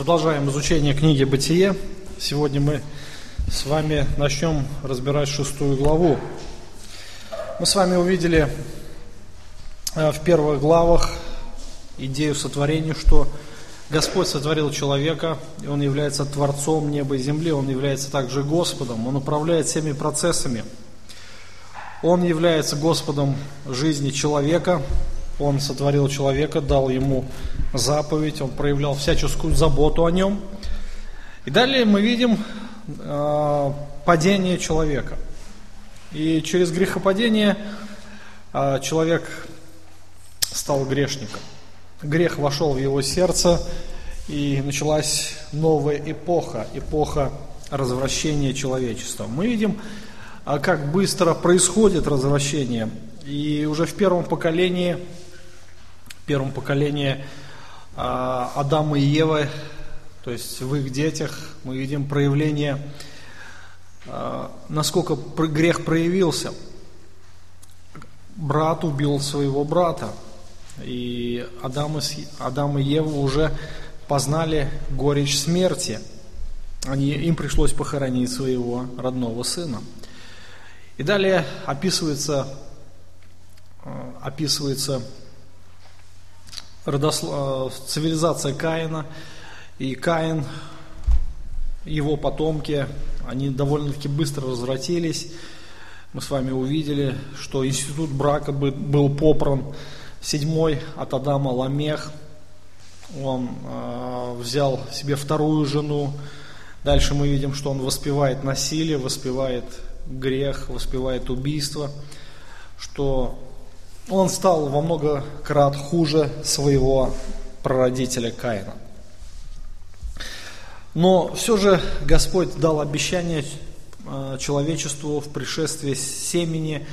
Продолжаем изучение книги «Бытие». Сегодня мы с вами начнем разбирать шестую главу. Мы с вами увидели э, в первых главах идею сотворения, что Господь сотворил человека, и Он является Творцом неба и земли, Он является также Господом, Он управляет всеми процессами. Он является Господом жизни человека, он сотворил человека, дал ему заповедь, он проявлял всяческую заботу о нем. И далее мы видим э, падение человека. И через грехопадение э, человек стал грешником. Грех вошел в его сердце, и началась новая эпоха, эпоха развращения человечества. Мы видим, э, как быстро происходит развращение. И уже в первом поколении первом поколении а, Адама и Евы, то есть в их детях мы видим проявление, а, насколько грех проявился. Брат убил своего брата, и Адам и, Адам и Ева уже познали горечь смерти. Они, им пришлось похоронить своего родного сына. И далее описывается, а, описывается родосло... Э, цивилизация Каина, и Каин, его потомки, они довольно-таки быстро возвратились. Мы с вами увидели, что институт брака был попран. Седьмой от Адама Ламех, он э, взял себе вторую жену. Дальше мы видим, что он воспевает насилие, воспевает грех, воспевает убийство, что он стал во много крат хуже своего прародителя Каина. Но все же Господь дал обещание э, человечеству в пришествии семени,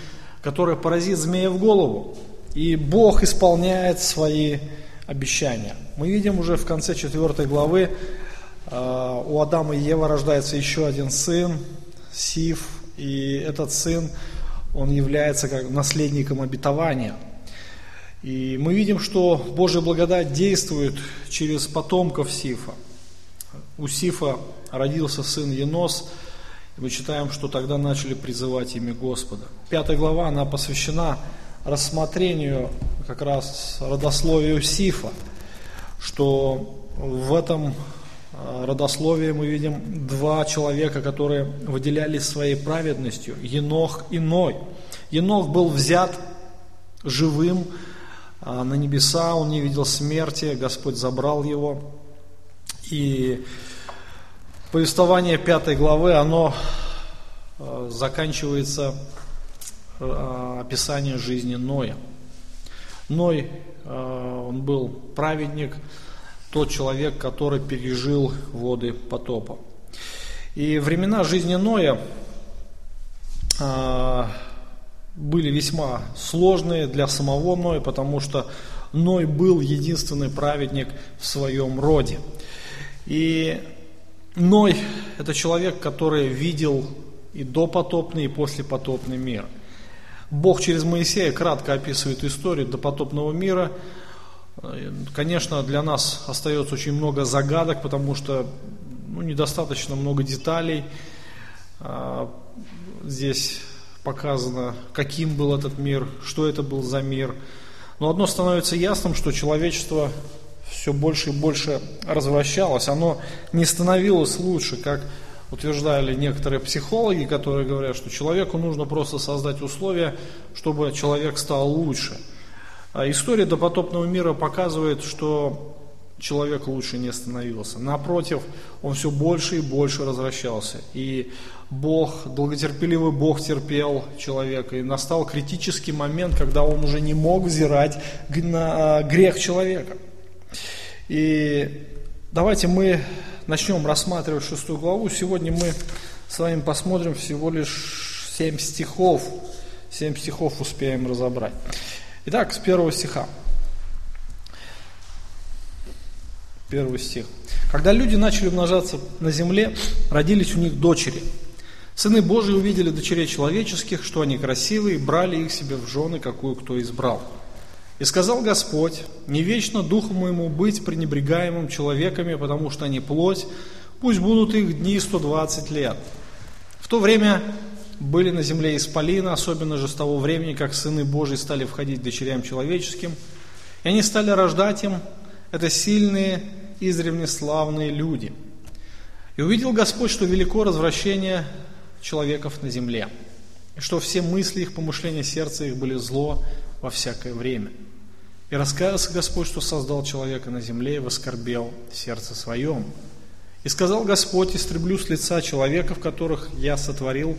которое поразит змея в голову. И Бог исполняет свои обещания. Мы видим уже в конце 4 главы, э, у Адама и Евы рождается еще один сын, Сив, и этот сын он является как наследником обетования. И мы видим, что Божья благодать действует через потомков Сифа. У Сифа родился сын Енос, и мы читаем, что тогда начали призывать имя Господа. Пятая глава, она посвящена рассмотрению как раз родословию Сифа, что в этом родословии мы видим два человека, которые выделялись своей праведностью, Енох и Ной. Енох был взят живым а, на небеса, он не видел смерти, Господь забрал его. И повествование пятой главы, оно а, заканчивается а, описанием жизни Ноя. Ной, он был праведник, тот человек, который пережил воды потопа. И времена жизни Ноя а, были весьма сложные для самого Ноя, потому что Ной был единственный праведник в своем роде. И Ной – это человек, который видел и допотопный, и послепотопный мир. Бог через Моисея кратко описывает историю допотопного мира – Конечно, для нас остается очень много загадок, потому что ну, недостаточно много деталей. А, здесь показано, каким был этот мир, что это был за мир. Но одно становится ясным, что человечество все больше и больше развращалось. Оно не становилось лучше, как утверждали некоторые психологи, которые говорят, что человеку нужно просто создать условия, чтобы человек стал лучше – история допотопного мира показывает, что человек лучше не становился. Напротив, он все больше и больше возвращался. И Бог, долготерпеливый Бог терпел человека. И настал критический момент, когда он уже не мог взирать на а, грех человека. И давайте мы начнем рассматривать шестую главу. Сегодня мы с вами посмотрим всего лишь семь стихов. Семь стихов успеем разобрать. Итак, с первого стиха. Первый стих. Когда люди начали умножаться на земле, родились у них дочери. Сыны Божии увидели дочерей человеческих, что они красивые, и брали их себе в жены, какую кто избрал. И сказал Господь, не вечно духу моему быть пренебрегаемым человеками, потому что они плоть, пусть будут их дни 120 лет. В то время были на земле исполины, особенно же с того времени, как сыны Божьи стали входить дочерям человеческим, и они стали рождать им, это сильные, издревне славные люди. И увидел Господь, что велико развращение человеков на земле, и что все мысли их, помышления сердца их были зло во всякое время. И раскаялся Господь, что создал человека на земле и воскорбел сердце своем. И сказал Господь, истреблю с лица человеков, которых я сотворил,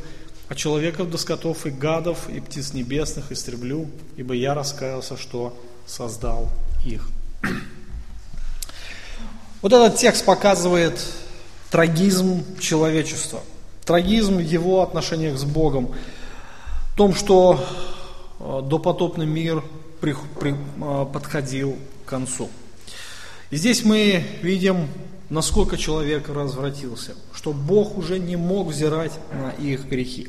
а человеков до скотов и гадов, и птиц небесных истреблю, ибо я раскаялся, что создал их. Вот этот текст показывает трагизм человечества, трагизм его отношениях с Богом, в том, что э, допотопный мир при, при, э, подходил к концу. И здесь мы видим, насколько человек развратился, что Бог уже не мог взирать на их грехи.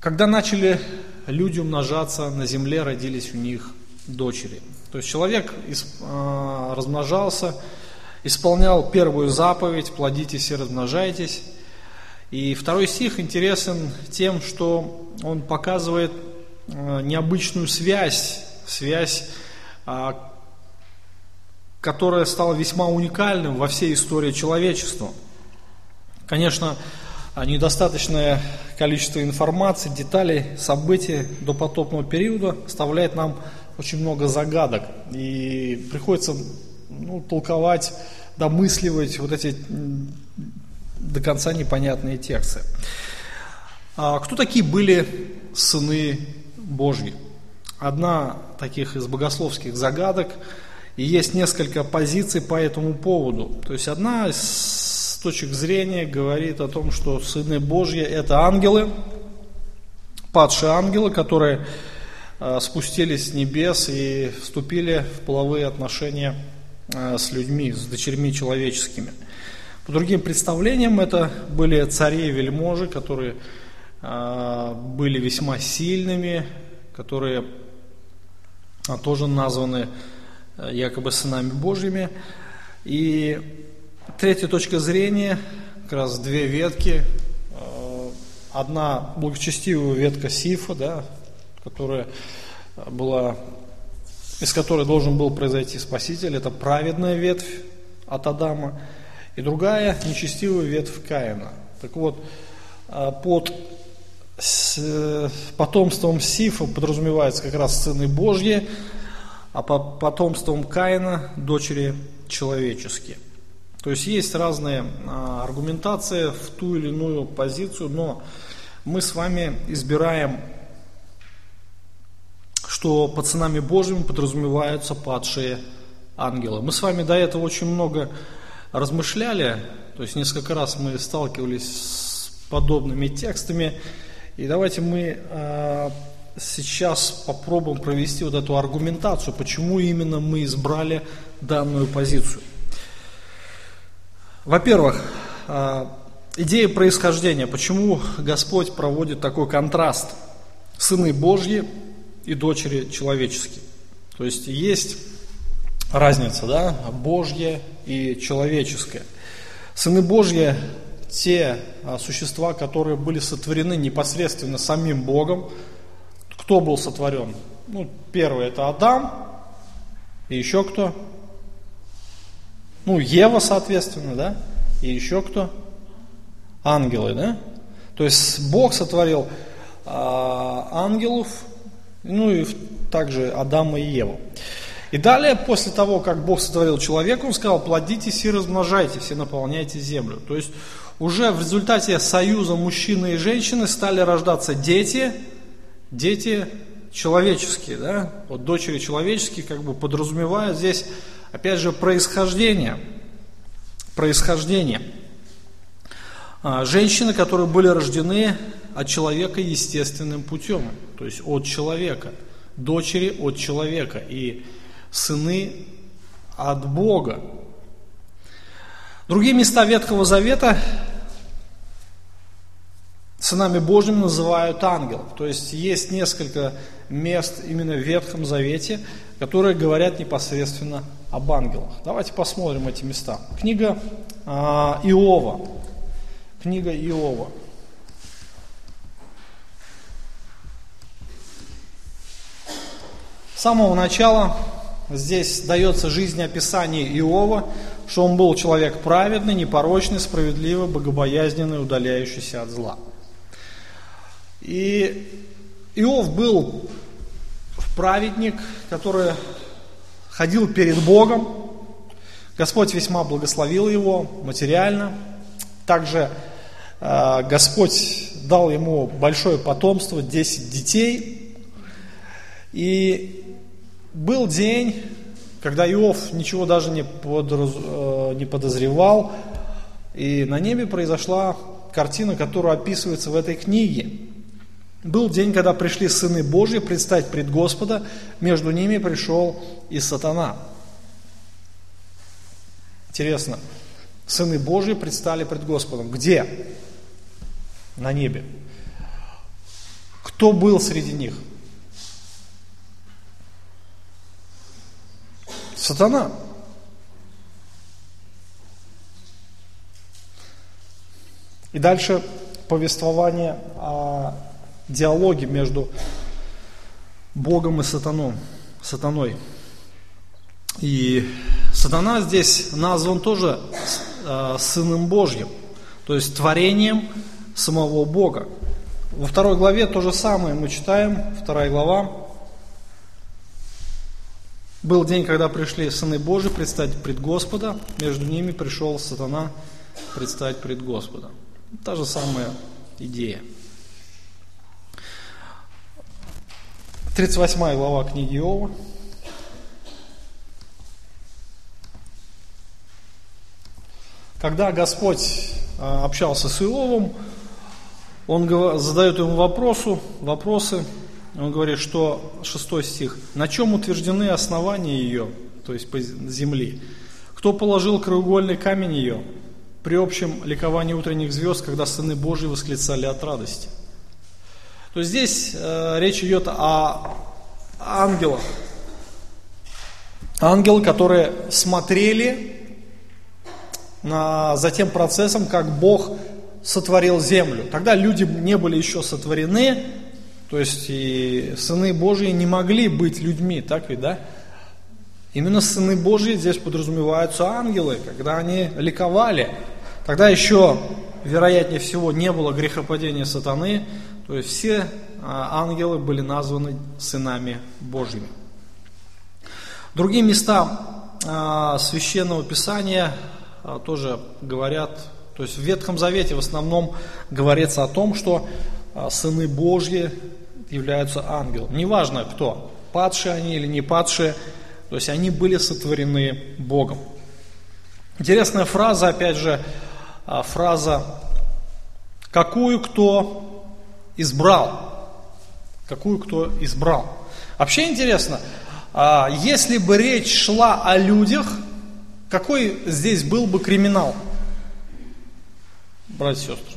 Когда начали люди умножаться, на земле родились у них дочери. То есть человек э, размножался, исполнял первую заповедь, плодитесь и размножайтесь. И второй стих интересен тем, что он показывает э, необычную связь, связь, э, которая стала весьма уникальным во всей истории человечества. Конечно, недостаточное количество информации, деталей, событий до потопного периода оставляет нам очень много загадок. И приходится ну, толковать, домысливать вот эти до конца непонятные тексты. А кто такие были сыны Божьи? Одна таких из богословских загадок, и есть несколько позиций по этому поводу. То есть одна из точек зрения говорит о том, что сыны Божьи это ангелы, падшие ангелы, которые э, спустились с небес и вступили в половые отношения Э, с людьми, с дочерьми человеческими. По другим представлениям это были цари и вельможи, которые э, были весьма сильными, которые тоже названы якобы сынами Божьими. И третья точка зрения, как раз две ветки. Одна благочестивая ветка Сифа, да, которая была из которой должен был произойти Спаситель, это праведная ветвь от Адама, и другая нечестивая ветвь Каина. Так вот, а, под потомством Сифа подразумевается как раз сыны Божьи, а по потомством Каина – дочери человеческие. То есть есть разные а, аргументации в ту или иную позицию, но мы с вами избираем что под сынами Божьими подразумеваются падшие ангелы. Мы с вами до этого очень много размышляли, то есть несколько раз мы сталкивались с подобными текстами, и давайте мы э, сейчас попробуем провести вот эту аргументацию, почему именно мы избрали данную позицию. Во-первых, э, идея происхождения, почему Господь проводит такой контраст. Сыны Божьи и дочери человеческие. То есть есть разница, да, Божье и человеческое. Сыны Божьи – те а, существа, которые были сотворены непосредственно самим Богом. Кто был сотворен? Ну, первый – это Адам, и еще кто? Ну, Ева, соответственно, да, и еще кто? Ангелы, да? То есть Бог сотворил а, ангелов, ну и также Адама и Еву. И далее, после того, как Бог сотворил человека, Он сказал, плодитесь и размножайтесь, и наполняйте землю. То есть уже в результате союза мужчины и женщины стали рождаться дети, дети человеческие, да, вот дочери человеческие, как бы подразумевают здесь, опять же, происхождение, происхождение. А, женщины, которые были рождены от человека естественным путем, то есть от человека, дочери от человека и сыны от Бога. Другие места Ветхого Завета сынами Божьими называют ангелов. То есть есть несколько мест именно в Ветхом Завете, которые говорят непосредственно об ангелах. Давайте посмотрим эти места. Книга э, Иова. Книга Иова. С самого начала здесь дается жизнеописание Иова, что он был человек праведный, непорочный, справедливый, богобоязненный, удаляющийся от зла. И Иов был праведник, который ходил перед Богом. Господь весьма благословил его материально. Также э, Господь дал ему большое потомство, 10 детей. И был день, когда Иов ничего даже не, подраз... Э, не подозревал, и на небе произошла картина, которая описывается в этой книге. Был день, когда пришли сыны Божьи предстать пред Господа, между ними пришел и сатана. Интересно, сыны Божьи предстали пред Господом. Где? На небе. Кто был среди них? Сатана. И дальше повествование о диалоге между Богом и сатаном, сатаной. И сатана здесь назван тоже э, Сыном Божьим, то есть творением самого Бога. Во второй главе то же самое мы читаем, вторая глава. Был день, когда пришли сыны Божьи предстать пред Господа, между ними пришел сатана предстать пред Господа. Та же самая идея. 38 глава книги Иова. Когда Господь а, общался с Иовом, он задает ему вопросу, вопросы, он говорит, что, 6 стих, на чем утверждены основания ее, то есть земли, кто положил краеугольный камень ее, при общем ликовании утренних звезд, когда сыны Божьи восклицали от радости то здесь э, речь идет о ангелах. Ангелы, которые смотрели на, за тем процессом, как Бог сотворил землю. Тогда люди не были еще сотворены, то есть и сыны Божьи не могли быть людьми, так ведь, да? Именно сыны Божьи здесь подразумеваются ангелы, когда они ликовали. Тогда еще, вероятнее всего, не было грехопадения сатаны, то есть все а, ангелы были названы сынами Божьими. Другие места а, священного писания а, тоже говорят, то есть в Ветхом Завете в основном говорится о том, что сыны Божьи являются ангелами. Неважно кто, падшие они или не падшие, то есть они были сотворены Богом. Интересная фраза, опять же, фраза «какую кто избрал. Какую кто избрал. Вообще интересно, а, если бы речь шла о людях, какой здесь был бы криминал? Братья и сестры.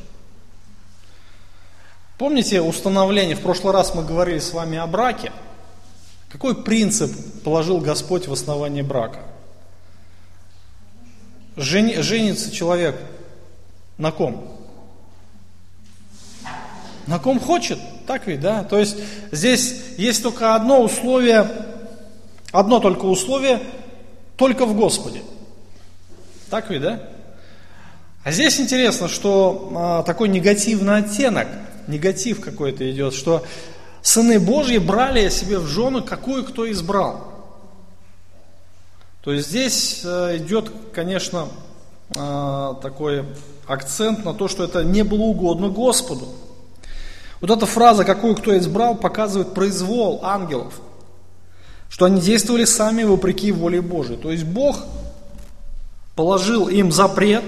Помните установление, в прошлый раз мы говорили с вами о браке. Какой принцип положил Господь в основании брака? Жени, женится человек на ком? На ком хочет, так ведь, да? То есть здесь есть только одно условие, одно только условие, только в Господе. Так ведь, да? А здесь интересно, что а, такой негативный оттенок, негатив какой-то идет, что сыны Божьи брали себе в жены, какую кто избрал. То есть здесь а, идет, конечно, а, такой акцент на то, что это не было угодно Господу. Вот эта фраза, какую кто избрал, показывает произвол ангелов, что они действовали сами вопреки воле Божией. То есть Бог положил им запрет,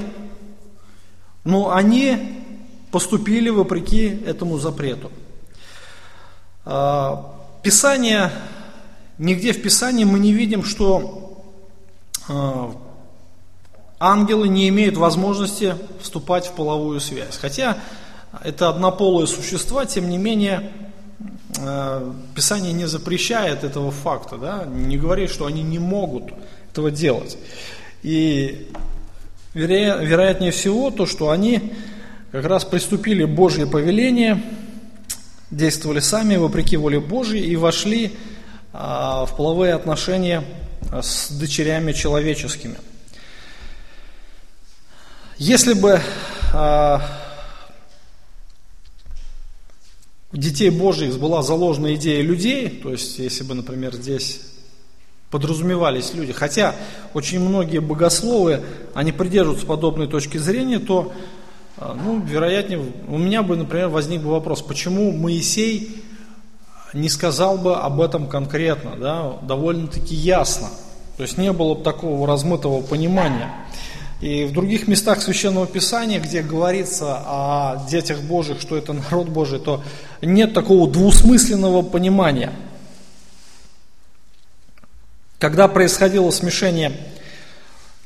но они поступили вопреки этому запрету. А, Писание, нигде в Писании мы не видим, что а, ангелы не имеют возможности вступать в половую связь. Хотя это однополые существа, тем не менее, э, Писание не запрещает этого факта, да, не говорит, что они не могут этого делать. И веро, вероятнее всего то, что они как раз приступили Божье повеление, действовали сами вопреки воле Божьей и вошли а, в половые отношения с дочерями человеческими. Если бы а, у детей Божьих была заложена идея людей, то есть если бы, например, здесь подразумевались люди, хотя очень многие богословы, они придерживаются подобной точки зрения, то, а, ну, вероятнее, у меня бы, например, возник бы вопрос, почему Моисей не сказал бы об этом конкретно, да, довольно-таки ясно. То есть не было бы такого размытого понимания. И в других местах Священного Писания, где говорится о детях Божьих, что это народ Божий, то нет такого двусмысленного понимания. Когда происходило смешение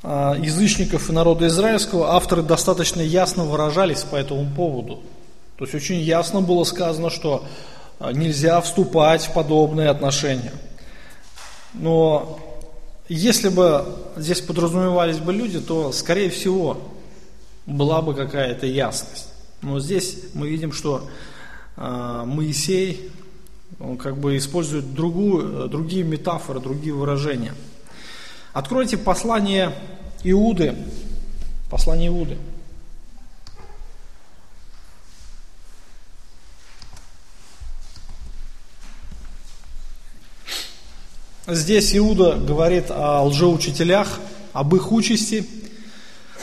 а, язычников и народа израильского, авторы достаточно ясно выражались по этому поводу. То есть очень ясно было сказано, что а, нельзя вступать в подобные отношения. Но если бы здесь подразумевались бы люди, то, скорее всего, была бы какая-то ясность. Но здесь мы видим, что э, Моисей он как бы использует другую, другие метафоры, другие выражения. Откройте послание Иуды. Послание Иуды. Здесь Иуда говорит о лжеучителях, об их участи,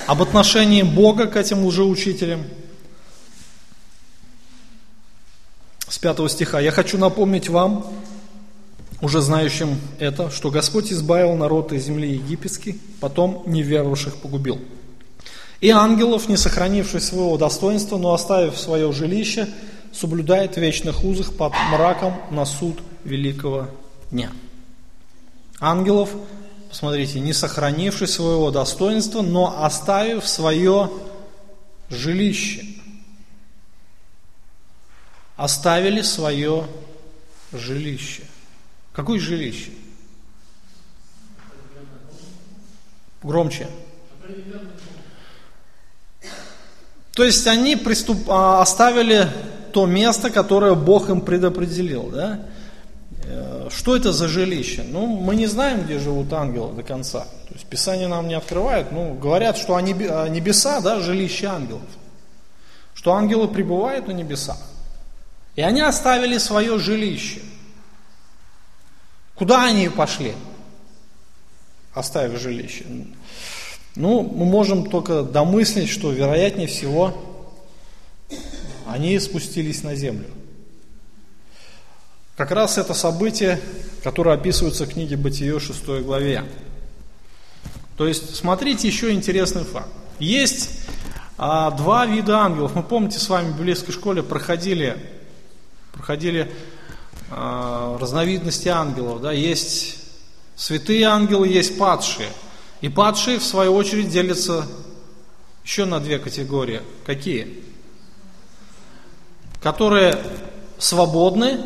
об отношении Бога к этим лжеучителям. С пятого стиха. «Я хочу напомнить вам, уже знающим это, что Господь избавил народ из земли египетской, потом неверующих погубил. И ангелов, не сохранивших своего достоинства, но оставив свое жилище, соблюдает в вечных узах под мраком на суд великого дня» ангелов, посмотрите, не сохранивший своего достоинства, но оставив свое жилище. Оставили свое жилище. Какое жилище? Громче. То есть они приступ... А, оставили то место, которое Бог им предопределил. Да? Э, что это за жилище? Ну, мы не знаем, где живут ангелы до конца. То есть Писание нам не открывает. Ну, говорят, что небеса, да, жилище ангелов. Что ангелы пребывают на небесах. И они оставили свое жилище. Куда они пошли, оставив жилище? Ну, мы можем только домыслить, что, вероятнее всего, они спустились на землю. Как раз это событие, которое описывается в книге Бытие 6 главе. То есть, смотрите еще интересный факт. Есть а, два вида ангелов. Мы помните, с вами в библейской школе проходили, проходили а, разновидности ангелов. Да? Есть святые ангелы, есть падшие. И падшие, в свою очередь, делятся еще на две категории. Какие? Которые свободны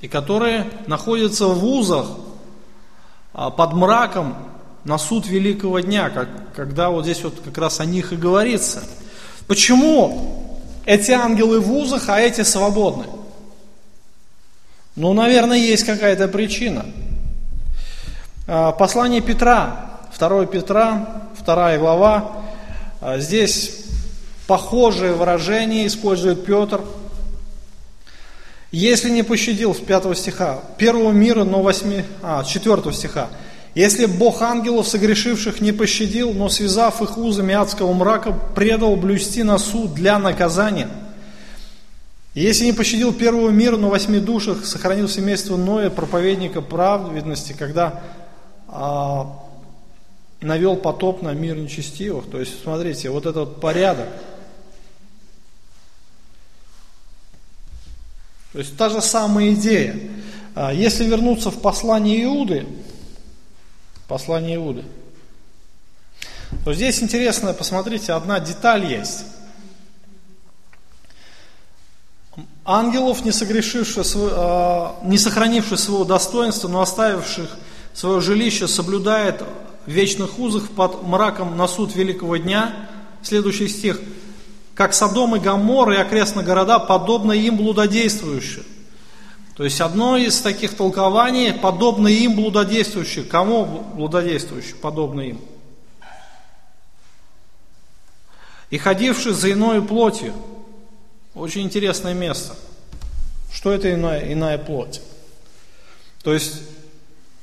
и которые находятся в вузах а, под мраком на суд великого дня, как, когда вот здесь вот как раз о них и говорится. Почему эти ангелы в вузах, а эти свободны? Ну, наверное, есть какая-то причина. А, послание Петра, 2 Петра, 2 глава, а, здесь похожее выражение использует Петр – если не пощадил, с 5 стиха, первого мира, но 8, а, 4 стиха. Если Бог ангелов, согрешивших, не пощадил, но связав их узами адского мрака, предал блюсти на суд для наказания. Если не пощадил первого мира, но восьми душах, сохранил семейство Ноя, проповедника праведности, когда а, навел потоп на мир нечестивых. То есть, смотрите, вот этот порядок – То есть та же самая идея. А, если вернуться в послание Иуды, послание Иуды, то здесь интересно, посмотрите, одна деталь есть. ангелов, не, согрешивших, а, не сохранивших своего достоинства, но оставивших свое жилище, соблюдает в вечных узах под мраком на суд великого дня. Следующий стих. Как Содом и Гомор и окрестные города, подобно им блудодействующие. То есть одно из таких толкований, подобно им блудодействующие. Кому блудодействующие? Подобно им. И ходивший за иною плотью. Очень интересное место. Что это иная, иная плоть? То есть,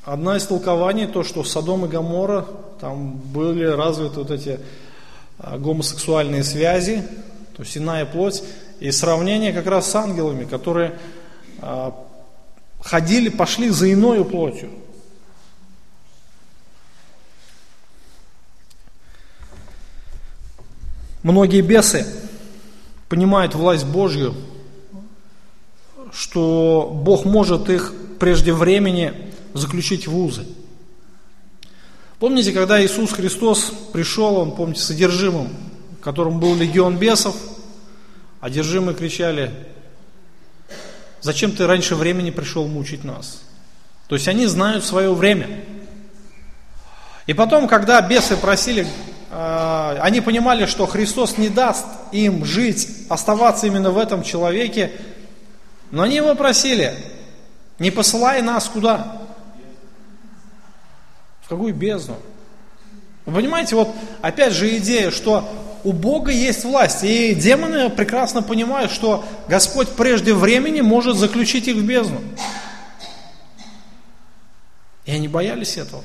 одна из толкований, то, что Содом и Гамора, там были развиты вот эти гомосексуальные связи, то есть иная плоть, и сравнение как раз с ангелами, которые а, ходили, пошли за иною плотью. Многие бесы понимают власть Божью, что Бог может их прежде времени заключить в узы. Помните, когда Иисус Христос пришел, Он, помните, содержимым, в котором был легион бесов, одержимые кричали, зачем ты раньше времени пришел мучить нас? То есть они знают свое время. И потом, когда бесы просили а, они понимали, что Христос не даст им жить, оставаться именно в этом человеке, но они его просили, не посылай нас куда? Какую бездну? Вы понимаете, вот опять же идея, что у Бога есть власть, и демоны прекрасно понимают, что Господь прежде времени может заключить их в бездну. И они боялись этого.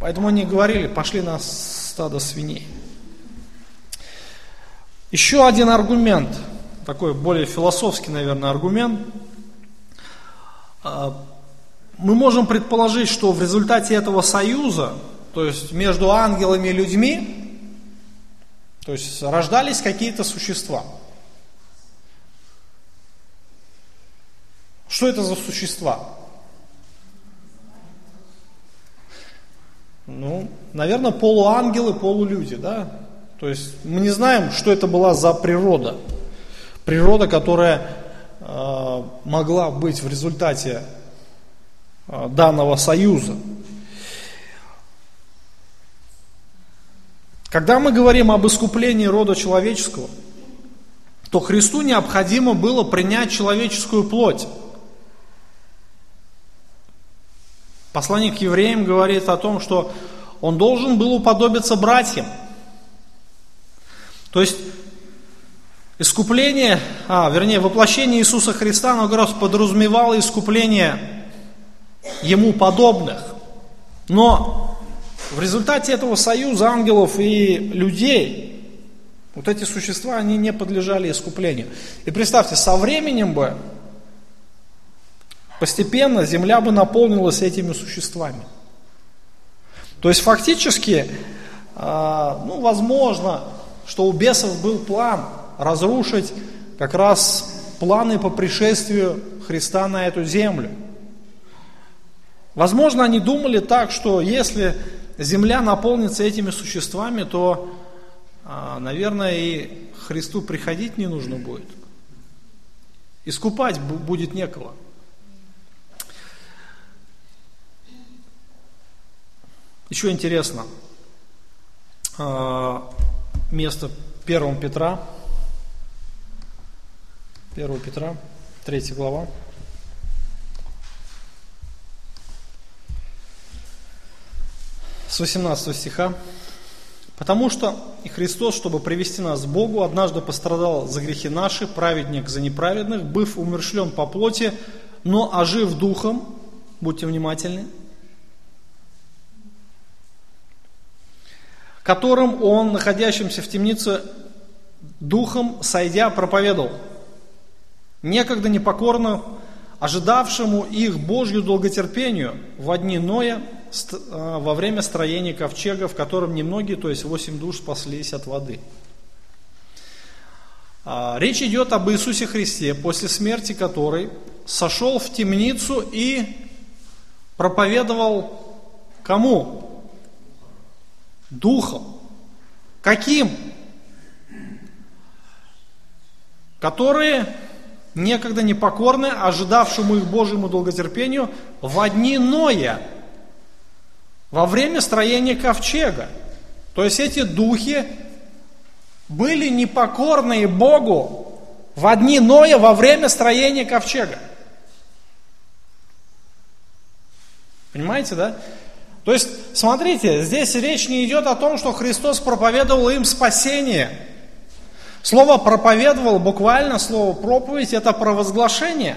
Поэтому они говорили, пошли на стадо свиней. Еще один аргумент, такой более философский, наверное, аргумент. Мы можем предположить, что в результате этого союза, то есть между ангелами и людьми, то есть рождались какие-то существа. Что это за существа? Ну, наверное, полуангелы, полулюди, да? То есть мы не знаем, что это была за природа. Природа, которая э, могла быть в результате данного союза. Когда мы говорим об искуплении рода человеческого, то Христу необходимо было принять человеческую плоть. Посланник к евреям говорит о том, что он должен был уподобиться братьям. То есть искупление, а, вернее, воплощение Иисуса Христа, оно как раз подразумевало искупление Ему подобных. Но в результате этого союза ангелов и людей, вот эти существа, они не подлежали искуплению. И представьте, со временем бы Постепенно земля бы наполнилась этими существами. То есть фактически, а, ну, возможно, что у бесов был план разрушить как раз планы по пришествию Христа на эту землю. Возможно, они думали так, что если земля наполнится этими существами, то, а, наверное, и Христу приходить не нужно будет. Искупать будет некого. Еще интересно, а, место 1 Петра, 1 Петра, 3 глава. С 18 стиха. Потому что и Христос, чтобы привести нас к Богу, однажды пострадал за грехи наши, праведник за неправедных, быв умершлен по плоти, но ожив духом, будьте внимательны, которым он, находящимся в темнице, духом сойдя, проповедовал. Некогда непокорно ожидавшему их Божью долготерпению в одни Ноя во время строения ковчега, в котором немногие, то есть восемь душ, спаслись от воды. А, речь идет об Иисусе Христе, после смерти которой сошел в темницу и проповедовал кому? Духом. Каким? которые некогда непокорны, ожидавшему их Божьему долготерпению в одни Ноя, во время строения ковчега. То есть эти духи были непокорны Богу в одни Ноя во время строения ковчега. Понимаете, да? То есть, смотрите, здесь речь не идет о том, что Христос проповедовал им спасение. Слово проповедовал, буквально слово проповедь, это провозглашение.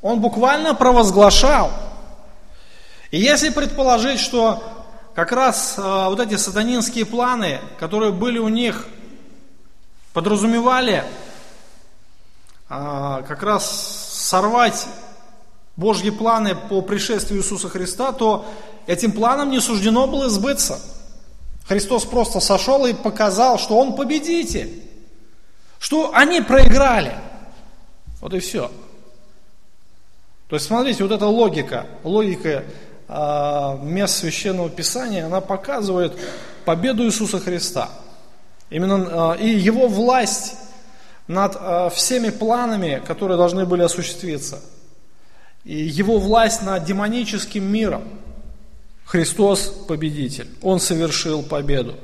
Он буквально провозглашал. И если предположить, что как раз э, вот эти сатанинские планы, которые были у них, подразумевали э, как раз сорвать Божьи планы по пришествию Иисуса Христа, то этим планам не суждено было сбыться. Христос просто сошел и показал, что Он победитель, что они проиграли. Вот и все. То есть, смотрите, вот эта логика, логика мест Священного Писания, она показывает победу Иисуса Христа. Именно э, и Его власть над э, всеми планами, которые должны были осуществиться – и его власть над демоническим миром. Христос победитель, Он совершил победу.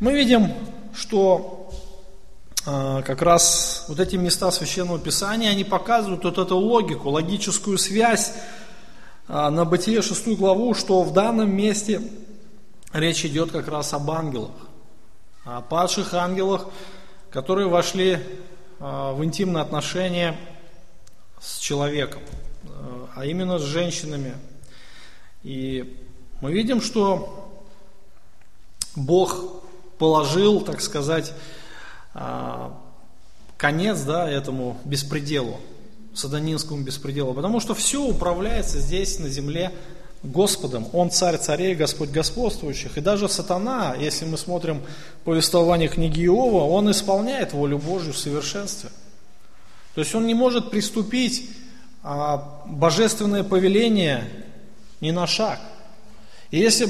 Мы видим, что как раз вот эти места Священного Писания, они показывают вот эту логику, логическую связь на Бытие 6 главу, что в данном месте речь идет как раз об ангелах, о падших ангелах, которые вошли э, в интимные отношения с человеком а именно с женщинами. И мы видим, что Бог положил, так сказать, а, конец да, этому беспределу, садонинскому беспределу, потому что все управляется здесь на земле Господом. Он царь царей, Господь господствующих. И даже сатана, если мы смотрим повествование книги Иова, он исполняет волю Божью в совершенстве. То есть он не может приступить а божественное повеление не на шаг. И если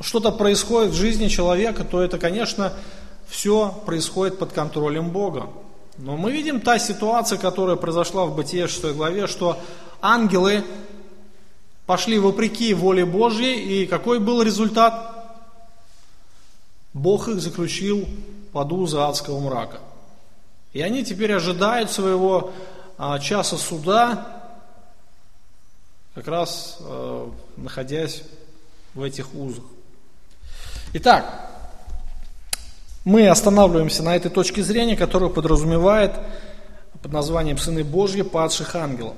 что-то происходит в жизни человека, то это, конечно, все происходит под контролем Бога. Но мы видим та ситуация, которая произошла в Бытие 6 главе, что ангелы пошли вопреки воле Божьей, и какой был результат? Бог их заключил под узы адского мрака. И они теперь ожидают своего а, часа суда, как раз э, находясь в этих узах. Итак, мы останавливаемся на этой точке зрения, которая подразумевает под названием «Сыны Божьи падших ангелов».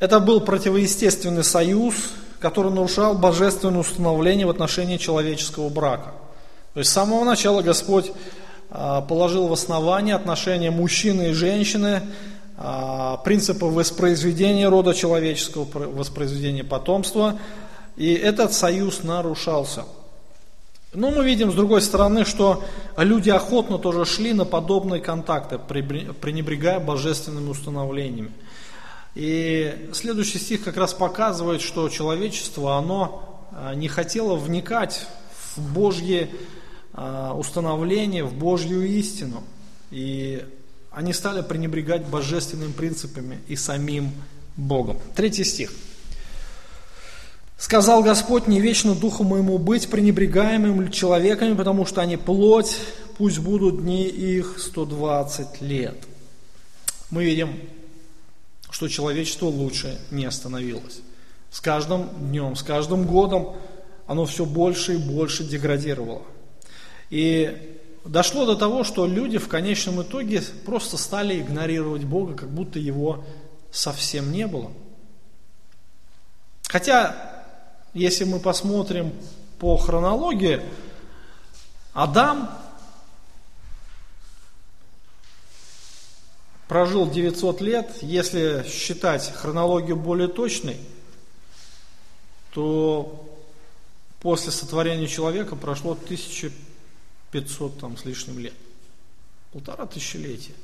Это был противоестественный союз, который нарушал божественное установление в отношении человеческого брака. То есть с самого начала Господь э, положил в основание отношения мужчины и женщины а, принципы воспроизведения рода человеческого, воспроизведения потомства, и этот союз нарушался. Но мы видим с другой стороны, что люди охотно тоже шли на подобные контакты, пренебрегая божественными установлениями. И следующий стих как раз показывает, что человечество, оно а, не хотело вникать в Божье а, установление, в Божью истину. И они стали пренебрегать божественными принципами и самим Богом. Третий стих. Сказал Господь, не вечно духу моему быть пренебрегаемым человеками, потому что они плоть, пусть будут дни их 120 лет. Мы видим, что человечество лучше не остановилось. С каждым днем, с каждым годом оно все больше и больше деградировало. И дошло до того, что люди в конечном итоге просто стали игнорировать Бога, как будто его совсем не было. Хотя, если мы посмотрим по хронологии, Адам прожил 900 лет, если считать хронологию более точной, то после сотворения человека прошло 1500 500 там, с лишним лет. Полтора тысячелетия.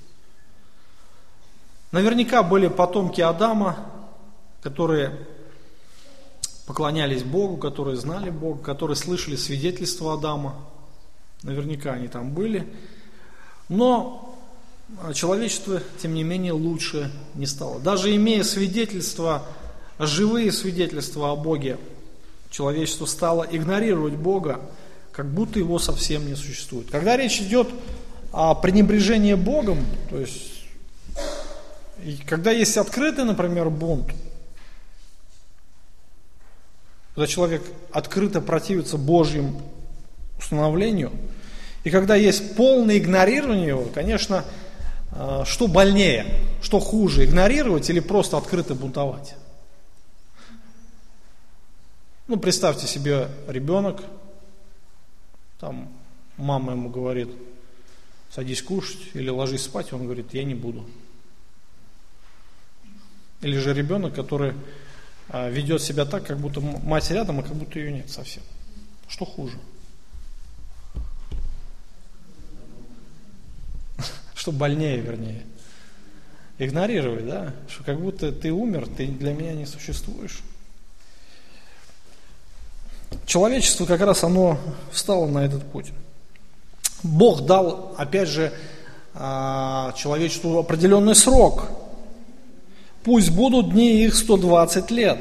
Наверняка были потомки Адама, которые поклонялись Богу, которые знали Бога, которые слышали свидетельство Адама. Наверняка они там были. Но человечество, тем не менее, лучше не стало. Даже имея свидетельства, живые свидетельства о Боге, человечество стало игнорировать Бога, как будто его совсем не существует. Когда речь идет о пренебрежении Богом, то есть, когда есть открытый, например, бунт, когда человек открыто противится Божьим установлению, и когда есть полное игнорирование его, конечно, э, что больнее, что хуже, игнорировать или просто открыто бунтовать? Ну, представьте себе ребенок, там мама ему говорит, садись кушать или ложись спать, он говорит, я не буду. Или же ребенок, который ведет себя так, как будто мать рядом, а как будто ее нет совсем. Что хуже? Что больнее, вернее. Игнорировать, да? Что как будто ты умер, ты для меня не существуешь. Человечество как раз оно встало на этот путь. Бог дал, опять же, а, человечеству определенный срок. Пусть будут дни их 120 лет.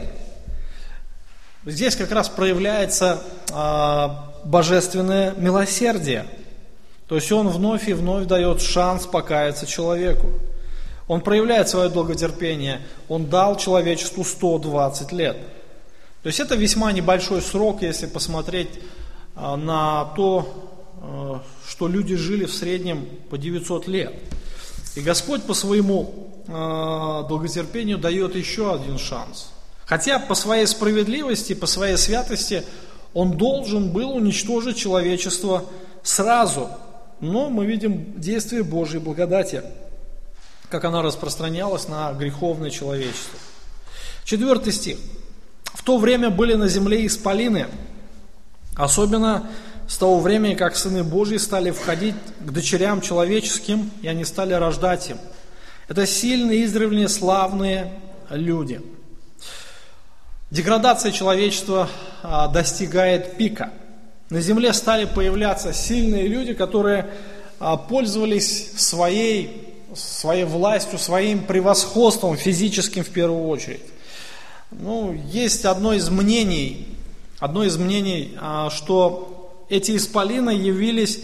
Здесь как раз проявляется а, божественное милосердие. То есть он вновь и вновь дает шанс покаяться человеку. Он проявляет свое долготерпение. Он дал человечеству 120 лет. То есть это весьма небольшой срок, если посмотреть а, на то, а, что люди жили в среднем по 900 лет. И Господь по своему а, долготерпению дает еще один шанс. Хотя по своей справедливости, по своей святости Он должен был уничтожить человечество сразу. Но мы видим действие Божьей благодати, как она распространялась на греховное человечество. Четвертый стих. В то время были на земле исполины, особенно с того времени, как сыны Божьи стали входить к дочерям человеческим, и они стали рождать им. Это сильные, издревле славные люди. Деградация человечества а, достигает пика. На земле стали появляться сильные люди, которые а, пользовались своей, своей властью, своим превосходством физическим в первую очередь. Ну, есть одно из мнений, одно из мнений, а, что эти исполины явились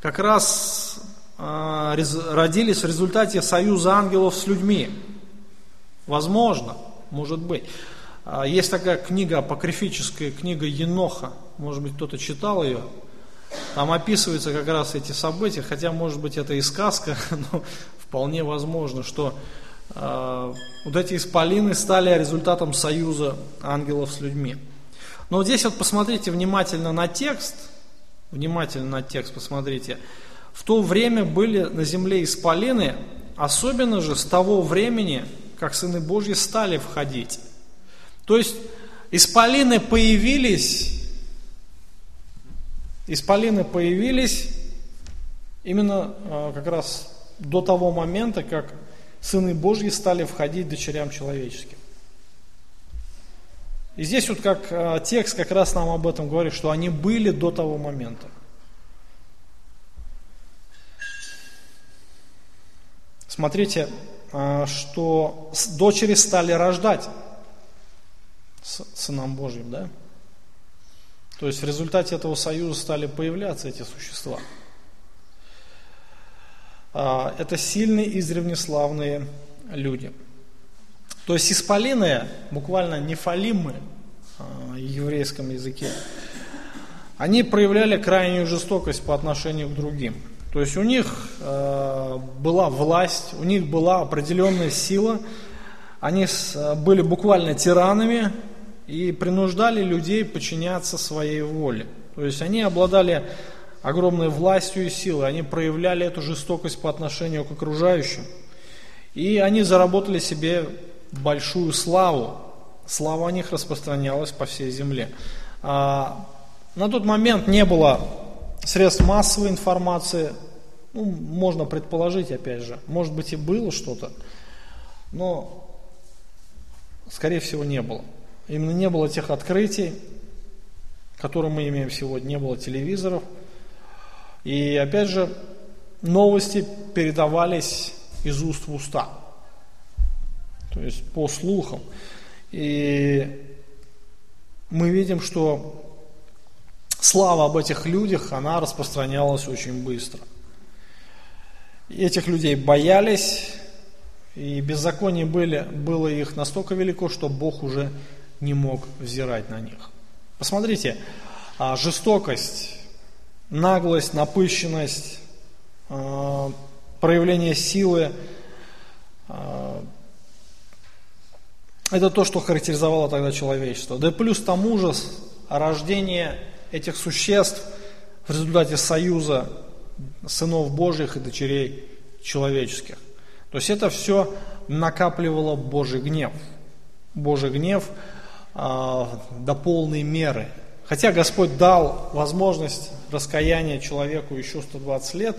как раз, а, родились в результате союза ангелов с людьми. Возможно, может быть. А, есть такая книга, апокрифическая книга Еноха, может быть кто-то читал ее. Там описываются как раз эти события, хотя может быть это и сказка, но вполне возможно, что а, вот эти исполины стали результатом союза ангелов с людьми. Но вот здесь вот посмотрите внимательно на текст, внимательно на текст посмотрите. В то время были на земле исполины, особенно же с того времени, как сыны Божьи стали входить. То есть исполины появились, исполины появились именно а, как раз до того момента, как сыны Божьи стали входить дочерям человеческим. И здесь вот как а, текст как раз нам об этом говорит, что они были до того момента. Смотрите, а, что дочери стали рождать сынам Божьим, да? То есть в результате этого союза стали появляться эти существа – а, это сильные, издревне славные люди. То есть исполины, буквально нефалимы а, в еврейском языке, они проявляли крайнюю жестокость по отношению к другим. То есть у них э, была власть, у них была определенная сила, они были буквально тиранами и принуждали людей подчиняться своей воле. То есть они обладали огромной властью и силой, они проявляли эту жестокость по отношению к окружающим. И они заработали себе большую славу. Слава о них распространялась по всей земле. А, на тот момент не было средств массовой информации. Ну, можно предположить, опять же, может быть и было что-то, но, скорее всего, не было. Именно не было тех открытий, которые мы имеем сегодня, не было телевизоров – и опять же, новости передавались из уст в уста, то есть по слухам. И мы видим, что слава об этих людях, она распространялась очень быстро. Этих людей боялись, и беззаконие были, было их настолько велико, что Бог уже не мог взирать на них. Посмотрите, а, жестокость, наглость, напыщенность, а, проявление силы, а, это то, что характеризовало тогда человечество. Да и плюс тому же рождение этих существ в результате союза сынов Божьих и дочерей человеческих. То есть это все накапливало Божий гнев. Божий гнев э, до полной меры. Хотя Господь дал возможность раскаяния человеку еще 120 лет,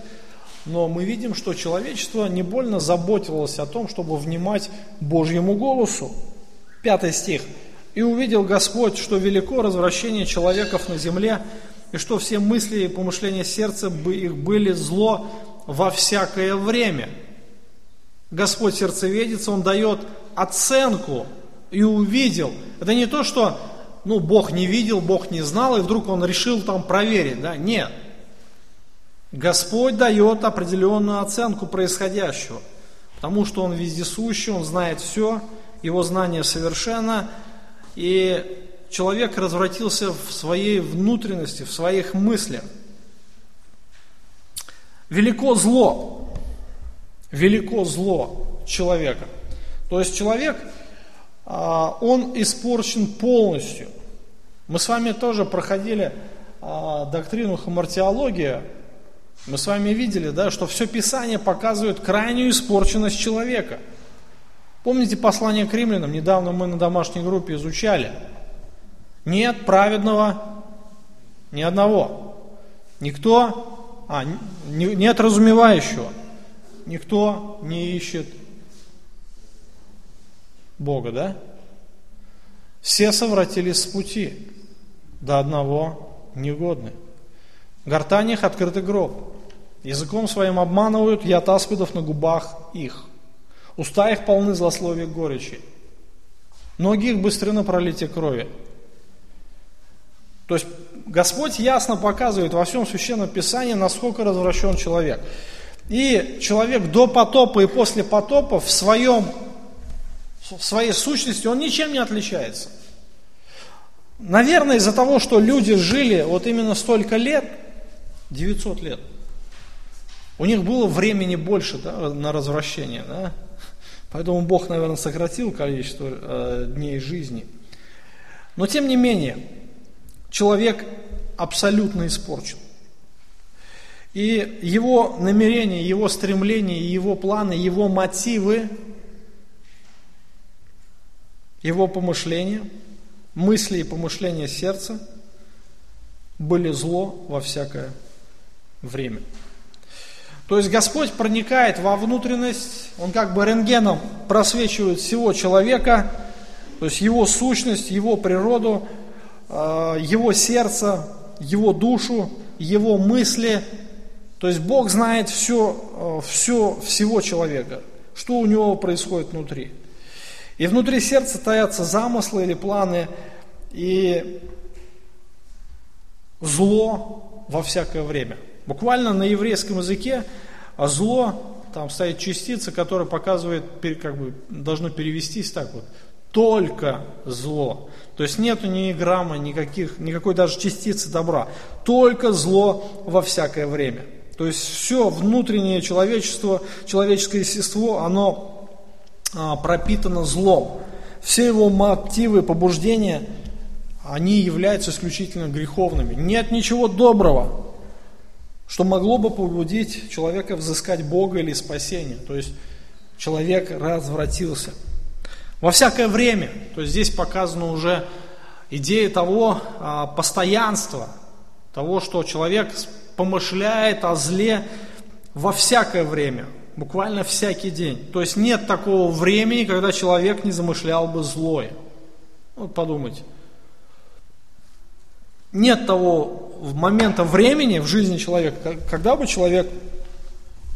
но мы видим, что человечество не больно заботилось о том, чтобы внимать Божьему голосу. Пятый стих. «И увидел Господь, что велико развращение человеков на земле, и что все мысли и помышления сердца их были зло во всякое время». Господь сердцеведец, Он дает оценку и увидел. Это не то, что ну, Бог не видел, Бог не знал, и вдруг Он решил там проверить. Да? Нет. Господь дает определенную оценку происходящего, потому что Он вездесущий, Он знает все, Его знание совершенно, и человек развратился в своей внутренности, в своих мыслях. Велико зло, велико зло человека. То есть человек, а, он испорчен полностью. Мы с вами тоже проходили а, доктрину хамартиология, мы с вами видели, да, что все Писание показывает крайнюю испорченность человека. Помните послание к римлянам? Недавно мы на домашней группе изучали. Нет праведного ни одного. Никто, а, не, нет разумевающего. Никто не ищет Бога, да? Все совратились с пути, до одного негодны. В гортанях открытый гроб. Языком своим обманывают, яд на губах их. Уста их полны злословия горечи. Ноги их быстры на пролитие крови. То есть Господь ясно показывает во всем Священном Писании, насколько развращен человек. И человек до потопа и после потопа в, своем, в своей сущности, он ничем не отличается. Наверное, из-за того, что люди жили вот именно столько лет, 900 лет, у них было времени больше да, на развращение. Да? Поэтому Бог, наверное, сократил количество э, дней жизни. Но тем не менее, человек абсолютно испорчен. И его намерения, его стремления, его планы, его мотивы, его помышления, мысли и помышления сердца были зло во всякое время. То есть Господь проникает во внутренность, Он как бы рентгеном просвечивает всего человека, то есть его сущность, его природу, э, его сердце, его душу, его мысли. То есть Бог знает все, э, все всего человека, что у него происходит внутри. И внутри сердца таятся замыслы или планы, и зло во всякое время – Буквально на еврейском языке а зло, там стоит частица, которая показывает, как бы должно перевестись так вот, только зло. То есть нету ни грамма, никаких, никакой даже частицы добра. Только зло во всякое время. То есть все внутреннее человечество, человеческое естество, оно а, пропитано злом. Все его мотивы, побуждения, они являются исключительно греховными. Нет ничего доброго что могло бы побудить человека взыскать Бога или спасение. То есть человек развратился. Во всякое время, то есть здесь показана уже идея того а, постоянства, того, что человек помышляет о зле во всякое время, буквально всякий день. То есть нет такого времени, когда человек не замышлял бы злое. Вот подумайте. Нет того момента времени в жизни человека, когда бы человек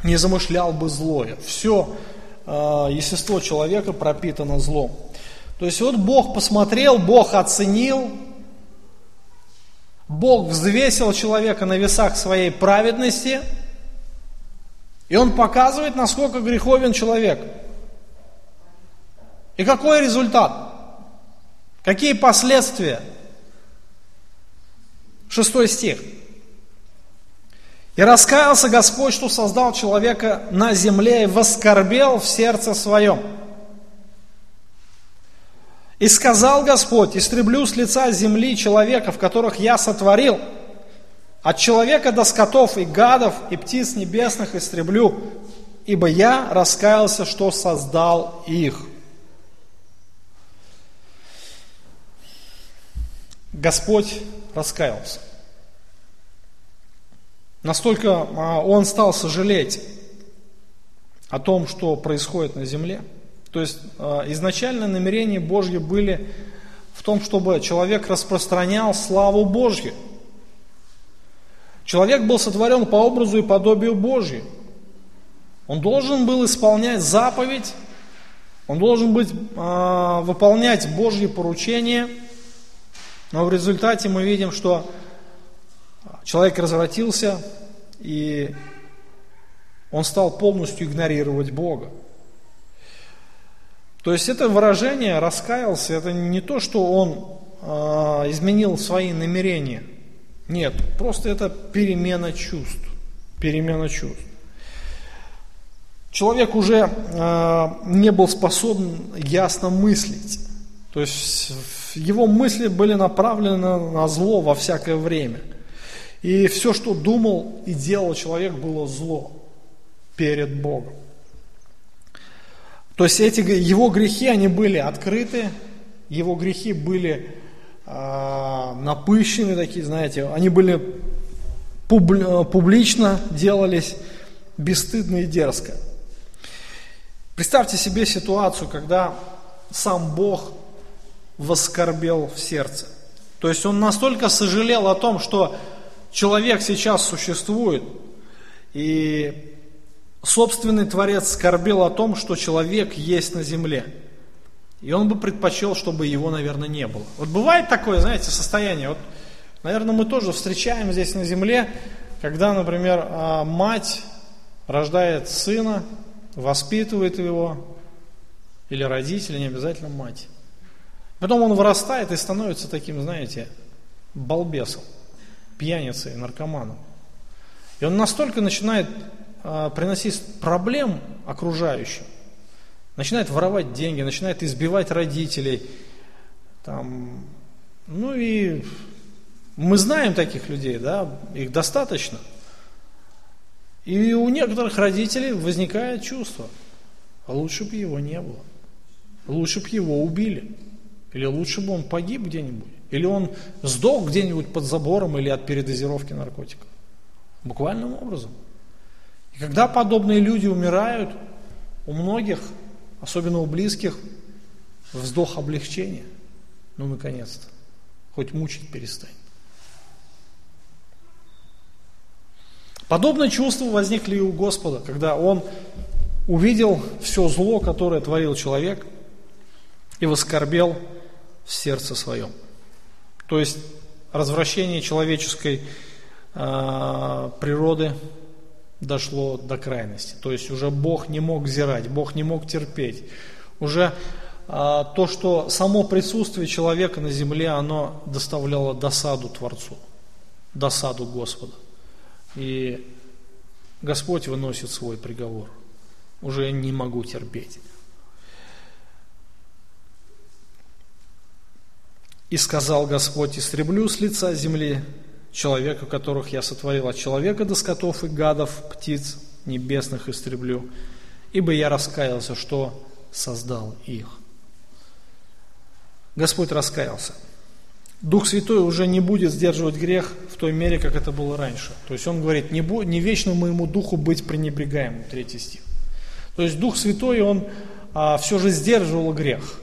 не замышлял бы злое. Все э, естество человека пропитано злом. То есть вот Бог посмотрел, Бог оценил, Бог взвесил человека на весах своей праведности, и Он показывает, насколько греховен человек. И какой результат? Какие последствия? Шестой стих. И раскаялся Господь, что создал человека на земле и воскорбел в сердце своем. И сказал Господь, истреблю с лица земли человека, в которых я сотворил. От человека до скотов и гадов и птиц небесных истреблю, ибо я раскаялся, что создал их. Господь раскаялся. Настолько а, он стал сожалеть о том, что происходит на земле. То есть а, изначально намерения Божьи были в том, чтобы человек распространял славу Божью. Человек был сотворен по образу и подобию Божью. Он должен был исполнять заповедь, он должен быть, э, выполнять Божьи поручения, но в результате мы видим, что человек развратился, и он стал полностью игнорировать Бога. То есть это выражение «раскаялся» – это не то, что он э, изменил свои намерения. Нет, просто это перемена чувств. Перемена чувств. Человек уже э, не был способен ясно мыслить. То есть его мысли были направлены на зло во всякое время – и все, что думал и делал человек, было зло перед Богом. То есть эти его грехи, они были открыты, его грехи были э, напыщены такие, знаете, они были публи, публично делались, бесстыдно и дерзко. Представьте себе ситуацию, когда сам Бог воскорбел в сердце. То есть он настолько сожалел о том, что человек сейчас существует, и собственный Творец скорбел о том, что человек есть на земле. И он бы предпочел, чтобы его, наверное, не было. Вот бывает такое, знаете, состояние. Вот, наверное, мы тоже встречаем здесь на земле, когда, например, а, мать рождает сына, воспитывает его, или родители, не обязательно мать. Потом он вырастает и становится таким, знаете, балбесом пьяницей, наркоманом. И он настолько начинает э, приносить проблем окружающим, начинает воровать деньги, начинает избивать родителей. Там, ну и мы знаем таких людей, да, их достаточно. И у некоторых родителей возникает чувство, а лучше бы его не было. Лучше бы его убили. Или лучше бы он погиб где-нибудь. Или он сдох где-нибудь под забором или от передозировки наркотиков. Буквальным образом. И когда подобные люди умирают, у многих, особенно у близких, вздох облегчения. Ну, наконец-то. Хоть мучить перестань. Подобное чувство возникли и у Господа, когда Он увидел все зло, которое творил человек, и воскорбел в сердце своем. То есть развращение человеческой э, природы дошло до крайности. То есть уже Бог не мог зирать, Бог не мог терпеть. Уже э, то, что само присутствие человека на земле, оно доставляло досаду Творцу, досаду Господа. И Господь выносит свой приговор. Уже не могу терпеть. И сказал Господь, истреблю с лица земли человека, которых я сотворил, от человека до скотов и гадов, птиц небесных истреблю, ибо я раскаялся, что создал их. Господь раскаялся. Дух Святой уже не будет сдерживать грех в той мере, как это было раньше. То есть он говорит, не, бу, не вечно моему духу быть пренебрегаемым, третий стих. То есть Дух Святой, он а, все же сдерживал грех.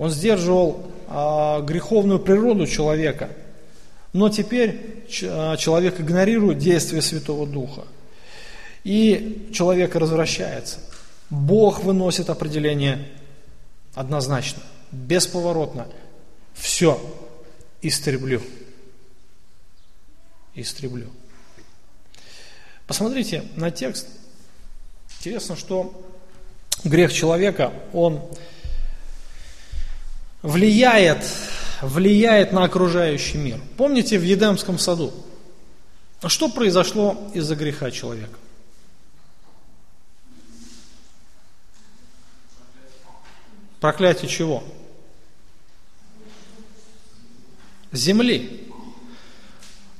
Он сдерживал а, греховную природу человека. Но теперь а, человек игнорирует действие Святого Духа. И человек развращается. Бог выносит определение однозначно, бесповоротно. Все, истреблю. Истреблю. Посмотрите на текст. Интересно, что грех человека, он влияет, влияет на окружающий мир. Помните в Едемском саду? Что произошло из-за греха человека? Проклятие чего? Земли.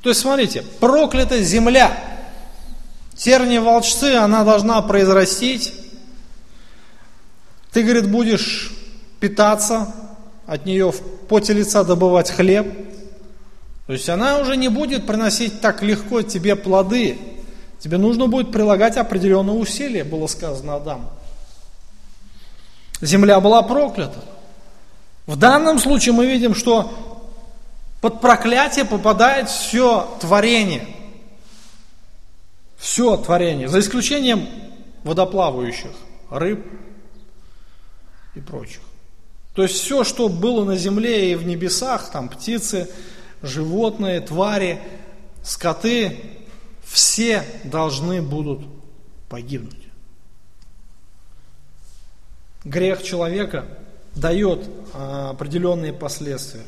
То есть, смотрите, проклята земля. Терни волчцы, она должна произрастить. Ты, говорит, будешь питаться, от нее в поте лица добывать хлеб. То есть она уже не будет приносить так легко тебе плоды. Тебе нужно будет прилагать определенные усилия, было сказано Адаму. Земля была проклята. В данном случае мы видим, что под проклятие попадает все творение. Все творение, за исключением водоплавающих, рыб и прочих. То есть все, что было на земле и в небесах, там птицы, животные, твари, скоты, все должны будут погибнуть. Грех человека дает а, определенные последствия.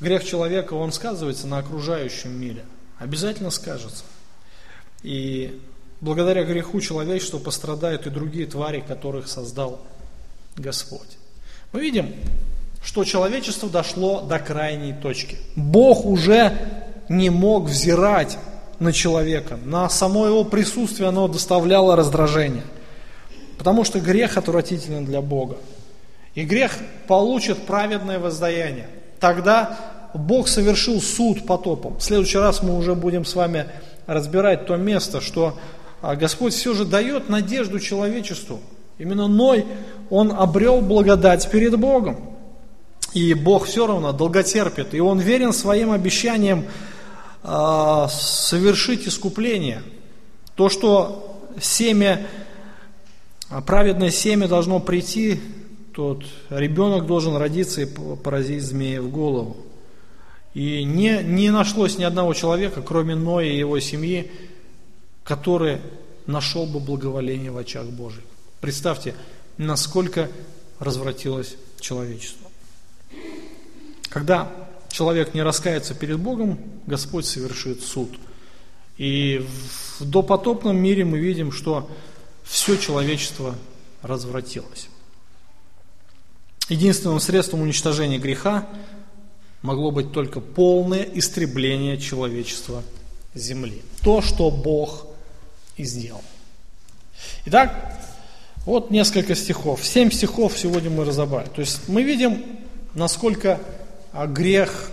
Грех человека, он сказывается на окружающем мире. Обязательно скажется. И благодаря греху человечества пострадают и другие твари, которых создал Господь. Мы видим, что человечество дошло до крайней точки. Бог уже не мог взирать на человека. На само его присутствие оно доставляло раздражение – Потому что грех отвратителен для Бога. И грех получит праведное воздаяние. Тогда Бог совершил суд потопом. В следующий раз мы уже будем с вами разбирать то место, что а, Господь все же дает надежду человечеству. Именно Ной, он обрел благодать перед Богом. И Бог все равно долготерпит. И он верен своим обещаниям э, совершить искупление. То, что семя праведное семя должно прийти, тот ребенок должен родиться и поразить змея в голову. И не, не нашлось ни одного человека, кроме Ноя и его семьи, который нашел бы благоволение в очах Божьих. Представьте, насколько развратилось человечество. Когда человек не раскается перед Богом, Господь совершит суд. И в допотопном мире мы видим, что все человечество развратилось. Единственным средством уничтожения греха могло быть только полное истребление человечества земли. То, что Бог и сделал. Итак, вот несколько стихов. Семь стихов сегодня мы разобрали. То есть мы видим, насколько а, грех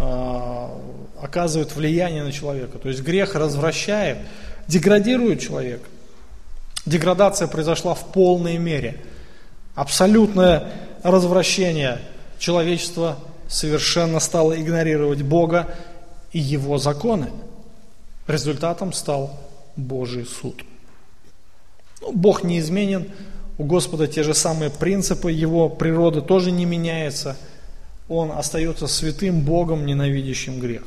а, оказывает влияние на человека. То есть грех развращает, деградирует человека. Деградация произошла в полной мере. Абсолютное развращение человечества совершенно стало игнорировать Бога и Его законы. Результатом стал Божий суд. Ну, Бог неизменен, у Господа те же самые принципы, Его природа тоже не меняется. Он остается святым Богом, ненавидящим грех.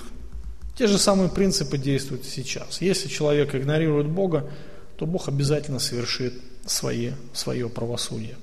Те же самые принципы действуют сейчас. Если человек игнорирует Бога, то Бог обязательно совершит свое, свое правосудие.